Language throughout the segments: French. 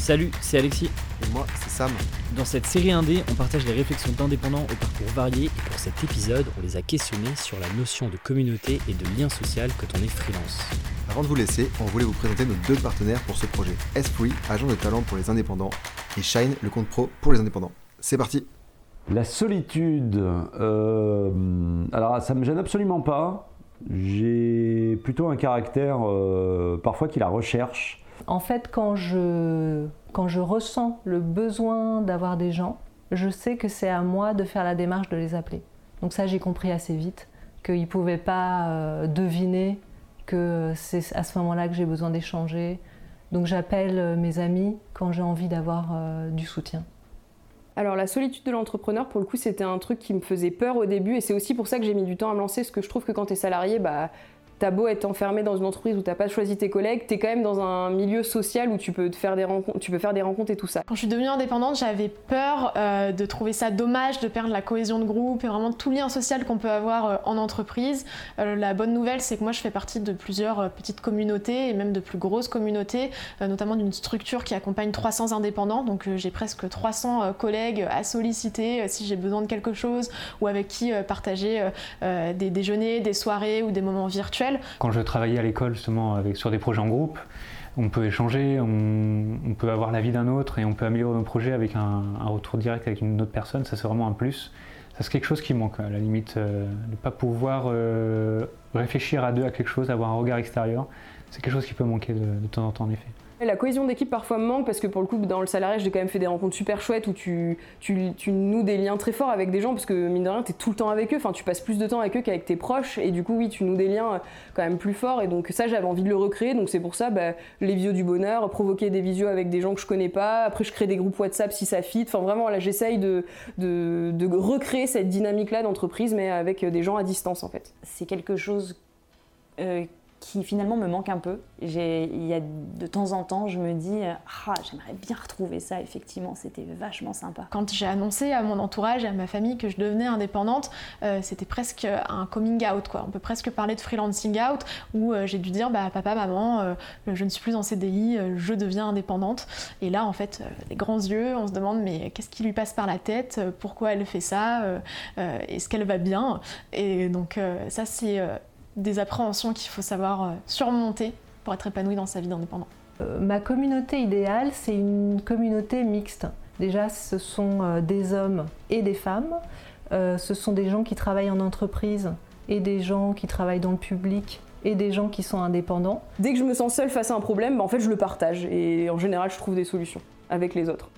Salut, c'est Alexis. Et moi, c'est Sam. Dans cette série indé, on partage les réflexions d'indépendants au parcours varié et pour cet épisode, on les a questionnés sur la notion de communauté et de lien social quand on est freelance. Avant de vous laisser, on voulait vous présenter nos deux partenaires pour ce projet. Esprit, agent de talent pour les indépendants, et Shine, le compte pro pour les indépendants. C'est parti La solitude, euh, alors ça me gêne absolument pas. J'ai plutôt un caractère euh, parfois qui la recherche. En fait, quand je, quand je ressens le besoin d'avoir des gens, je sais que c'est à moi de faire la démarche de les appeler. Donc ça, j'ai compris assez vite qu'ils ne pouvaient pas euh, deviner que c'est à ce moment-là que j'ai besoin d'échanger. Donc j'appelle euh, mes amis quand j'ai envie d'avoir euh, du soutien. Alors la solitude de l'entrepreneur, pour le coup, c'était un truc qui me faisait peur au début et c'est aussi pour ça que j'ai mis du temps à me lancer, parce que je trouve que quand tu es salarié, bah, T'as beau être enfermé dans une entreprise où t'as pas choisi tes collègues, t'es quand même dans un milieu social où tu peux, faire des rencontres, tu peux faire des rencontres et tout ça. Quand je suis devenue indépendante, j'avais peur euh, de trouver ça dommage de perdre la cohésion de groupe et vraiment tout lien social qu'on peut avoir euh, en entreprise. Euh, la bonne nouvelle, c'est que moi je fais partie de plusieurs petites communautés et même de plus grosses communautés, notamment d'une structure qui accompagne 300 indépendants. Donc j'ai presque 300 collègues à solliciter si j'ai besoin de quelque chose ou avec qui partager des déjeuners, des soirées ou des moments virtuels. Quand je travaillais à l'école justement sur des projets en groupe, on peut échanger, on, peut avoir l'avis d'un autre et on peut améliorer nos projets avec un, retour direct avec une autre personne. Ça c'est vraiment un plus. Ça c'est quelque chose qui manque à la limite, euh, ne pas pouvoir euh, réfléchir à deux à quelque chose, avoir un regard extérieur. C'est quelque chose qui peut manquer de temps en temps en effet. La cohésion d'équipe parfois me manque parce que pour le coup, dans le salarié, j'ai quand même fait des rencontres super chouettes où tu, tu, noues des liens très forts avec des gens parce que mine de rien, tu es tout le temps avec eux, enfin tu passes plus de temps avec eux qu'avec tes proches. Et du coup, oui, tu noues des liens euh, quand même plus forts. Et donc ça, j'avais envie de le recréer. Donc c'est pour ça, bah, les visios du bonheur, provoquer des visios avec des gens que je connais pas, après je crée des groupes WhatsApp si ça fit, enfin vraiment là, j'essaye de, recréer cette dynamique-là d'entreprise mais avec des gens à distance en fait. C'est quelque chose euh, qui finalement me manque un peu. Il y a de temps en temps, je me dis ah j'aimerais bien retrouver ça. Effectivement, c'était vachement sympa. Quand j'ai annoncé à mon entourage et à ma famille que je devenais indépendante, euh, c'était presque un coming out quoi. On peut presque parler de freelancing out où euh, j'ai dû dire bah papa maman, euh, je ne suis plus en CDI, je deviens indépendante. Et là en fait, les grands yeux, on se demande mais qu'est-ce qui lui passe par la tête Pourquoi elle fait ça Est-ce qu'elle va bien? Et donc ça c'est des appréhensions qu'il faut savoir euh, surmonter pour être épanoui dans sa vie d'indépendant euh, Ma communauté idéale, c'est une communauté mixte. Déjà, ce sont euh, des hommes et des femmes. ce sont des gens qui travaillent en entreprise et des gens qui travaillent dans le public et des gens qui sont indépendants. Dès que je me sens seule face à un problème, bah, en fait, je le partage et en général, je trouve des solutions avec les autres.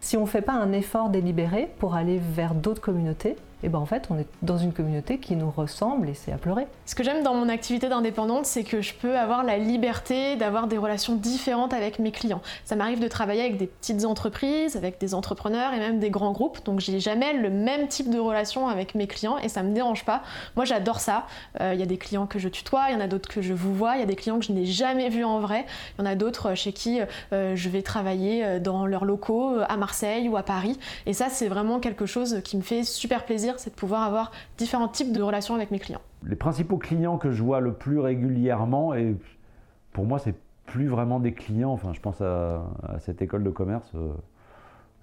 Si on ne fait pas un effort délibéré pour aller vers d'autres communautés, et eh ben en fait on est dans une communauté qui nous ressemble et c'est à pleurer. Ce que j'aime dans mon activité d'indépendante, c'est que je peux avoir la liberté d'avoir des relations différentes avec mes clients. Ça m'arrive de travailler avec des petites entreprises, avec des entrepreneurs et même des grands groupes, donc j'ai jamais le même type de relation avec mes clients et ça me dérange pas. Moi j'adore ça. Euh, il y a des clients que je tutoie, il y en a d'autres que je vous vois, il y a des clients que je n'ai jamais vus en vrai, il y en a d'autres chez qui euh, je vais travailler euh, dans leurs locaux à Marseille ou à Paris et ça c'est vraiment quelque chose qui me fait super plaisir c'est de pouvoir avoir différents types de relations avec mes clients. Les principaux clients que je vois le plus régulièrement, et pour moi, c'est plus vraiment des clients. Enfin, je pense à, cette école de commerce, euh,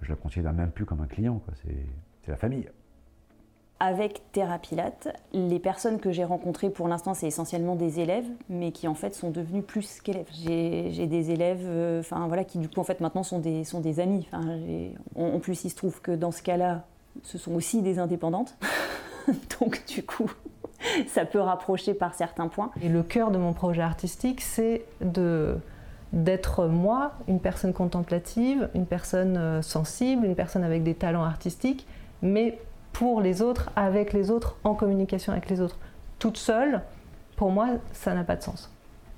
je la considère même plus comme un client, c'est la famille. Avec Thérapilate, les personnes que j'ai rencontrées pour l'instant, c'est essentiellement des élèves, mais qui en fait sont devenus plus qu'élèves. J'ai des élèves, euh, enfin voilà, qui du coup en fait maintenant sont des, sont des amis. en plus, il se trouve que dans ce cas-là, ce sont aussi des indépendantes. Donc du coup, ça peut rapprocher par certains points. Et le cœur de mon projet artistique, c'est de d'être moi, une personne contemplative, une personne euh, sensible, une personne avec des talents artistiques, mais pour les autres, avec les autres, en communication avec les autres. Toute seule, pour moi, ça n'a pas de sens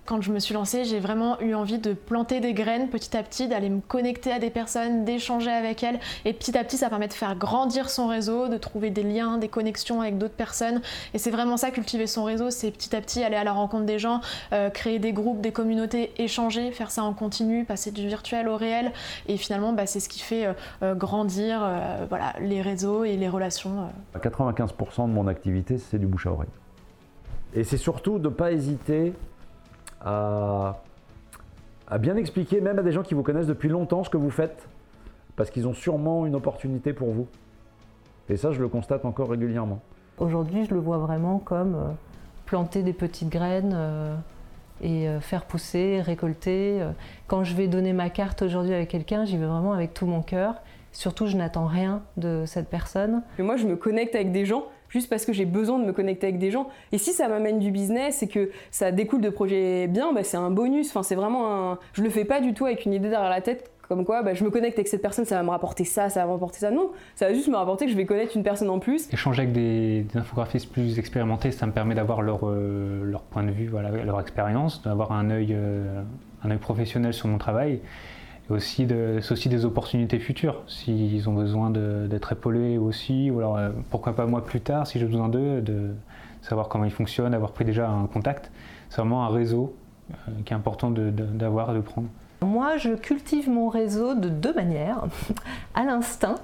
quand je me suis lancée, j'ai vraiment eu envie de planter des graines petit à petit, d'aller me connecter à des personnes, d'échanger avec elles. Et petit à petit, ça permet de faire grandir son réseau, de trouver des liens, des connexions avec d'autres personnes. Et c'est vraiment ça, cultiver son réseau, c'est petit à petit aller à la rencontre des gens, euh, créer des groupes, des communautés, échanger, faire ça en continu, passer du virtuel au réel. Et finalement, bah, c'est ce qui fait euh, euh, grandir les réseaux et les relations. 95% de mon activité, c'est du bouche à oreille. Et c'est surtout de ne pas hésiter à, à bien expliquer, même à des gens qui vous connaissent depuis longtemps, ce que vous faites, parce qu'ils ont sûrement une opportunité pour vous. Et ça, je le constate encore régulièrement. Aujourd'hui, je le vois vraiment comme euh, planter des petites graines euh, et euh, faire pousser, récolter. Quand je vais donner ma carte aujourd'hui avec quelqu'un, j'y vais vraiment avec tout mon cœur. Surtout, je n'attends rien de cette personne. Mais moi, je me connecte avec des gens juste parce que j'ai besoin de me connecter avec des gens. Et si ça m'amène du business et que ça découle de projets bien, bah, c'est un bonus. Enfin, c'est vraiment. Je le fais pas du tout avec une idée derrière la tête comme quoi bah, je me connecte avec cette personne, ça va me rapporter ça, ça va me rapporter ça. Non, ça va juste me rapporter que je vais connaître une personne en plus. Échanger avec des, infographistes plus expérimentés, ça me permet d'avoir leur, euh, point de vue, leur expérience, d'avoir un euh, un œil professionnel sur mon travail. C'est aussi des opportunités futures. S'ils ont besoin d'être épaulés aussi, ou alors euh, pourquoi pas moi plus tard, si j'ai besoin d'eux, de savoir comment ils fonctionnent, d'avoir pris déjà un contact. C'est vraiment un réseau qui est important d'avoir, de, prendre. Moi, je cultive mon réseau de deux manières, à l'instinct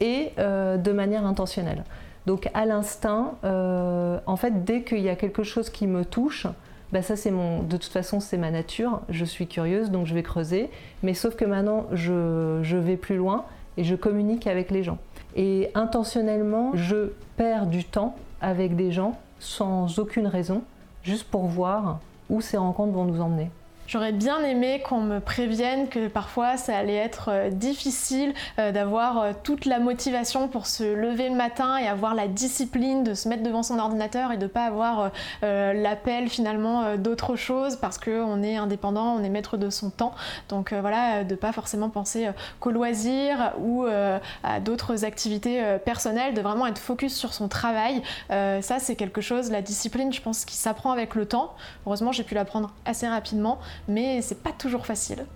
et euh, de manière intentionnelle. Donc à l'instinct, euh, en fait, dès qu'il y a quelque chose qui me touche, bah ça c'est mon, de toute façon c'est ma nature. Je suis curieuse, donc je vais creuser. Mais sauf que maintenant, je, je vais plus loin et je communique avec les gens. Et intentionnellement, je perds du temps avec des gens sans aucune raison, juste pour voir où ces rencontres vont nous emmener. J'aurais bien aimé qu'on me prévienne que parfois ça allait être euh, difficile euh, d'avoir euh, toute la motivation pour se lever le matin et avoir la discipline de se mettre devant son ordinateur et de pas avoir l'appel finalement d'autre chose parce qu'on est indépendant, on est maître de son temps. Donc voilà, de pas forcément penser qu'au loisir ou à d'autres activités personnelles, de vraiment être focus sur son travail. ça c'est quelque chose, la discipline je pense qui s'apprend avec le temps. Heureusement j'ai pu l'apprendre assez rapidement mais c'est pas toujours facile.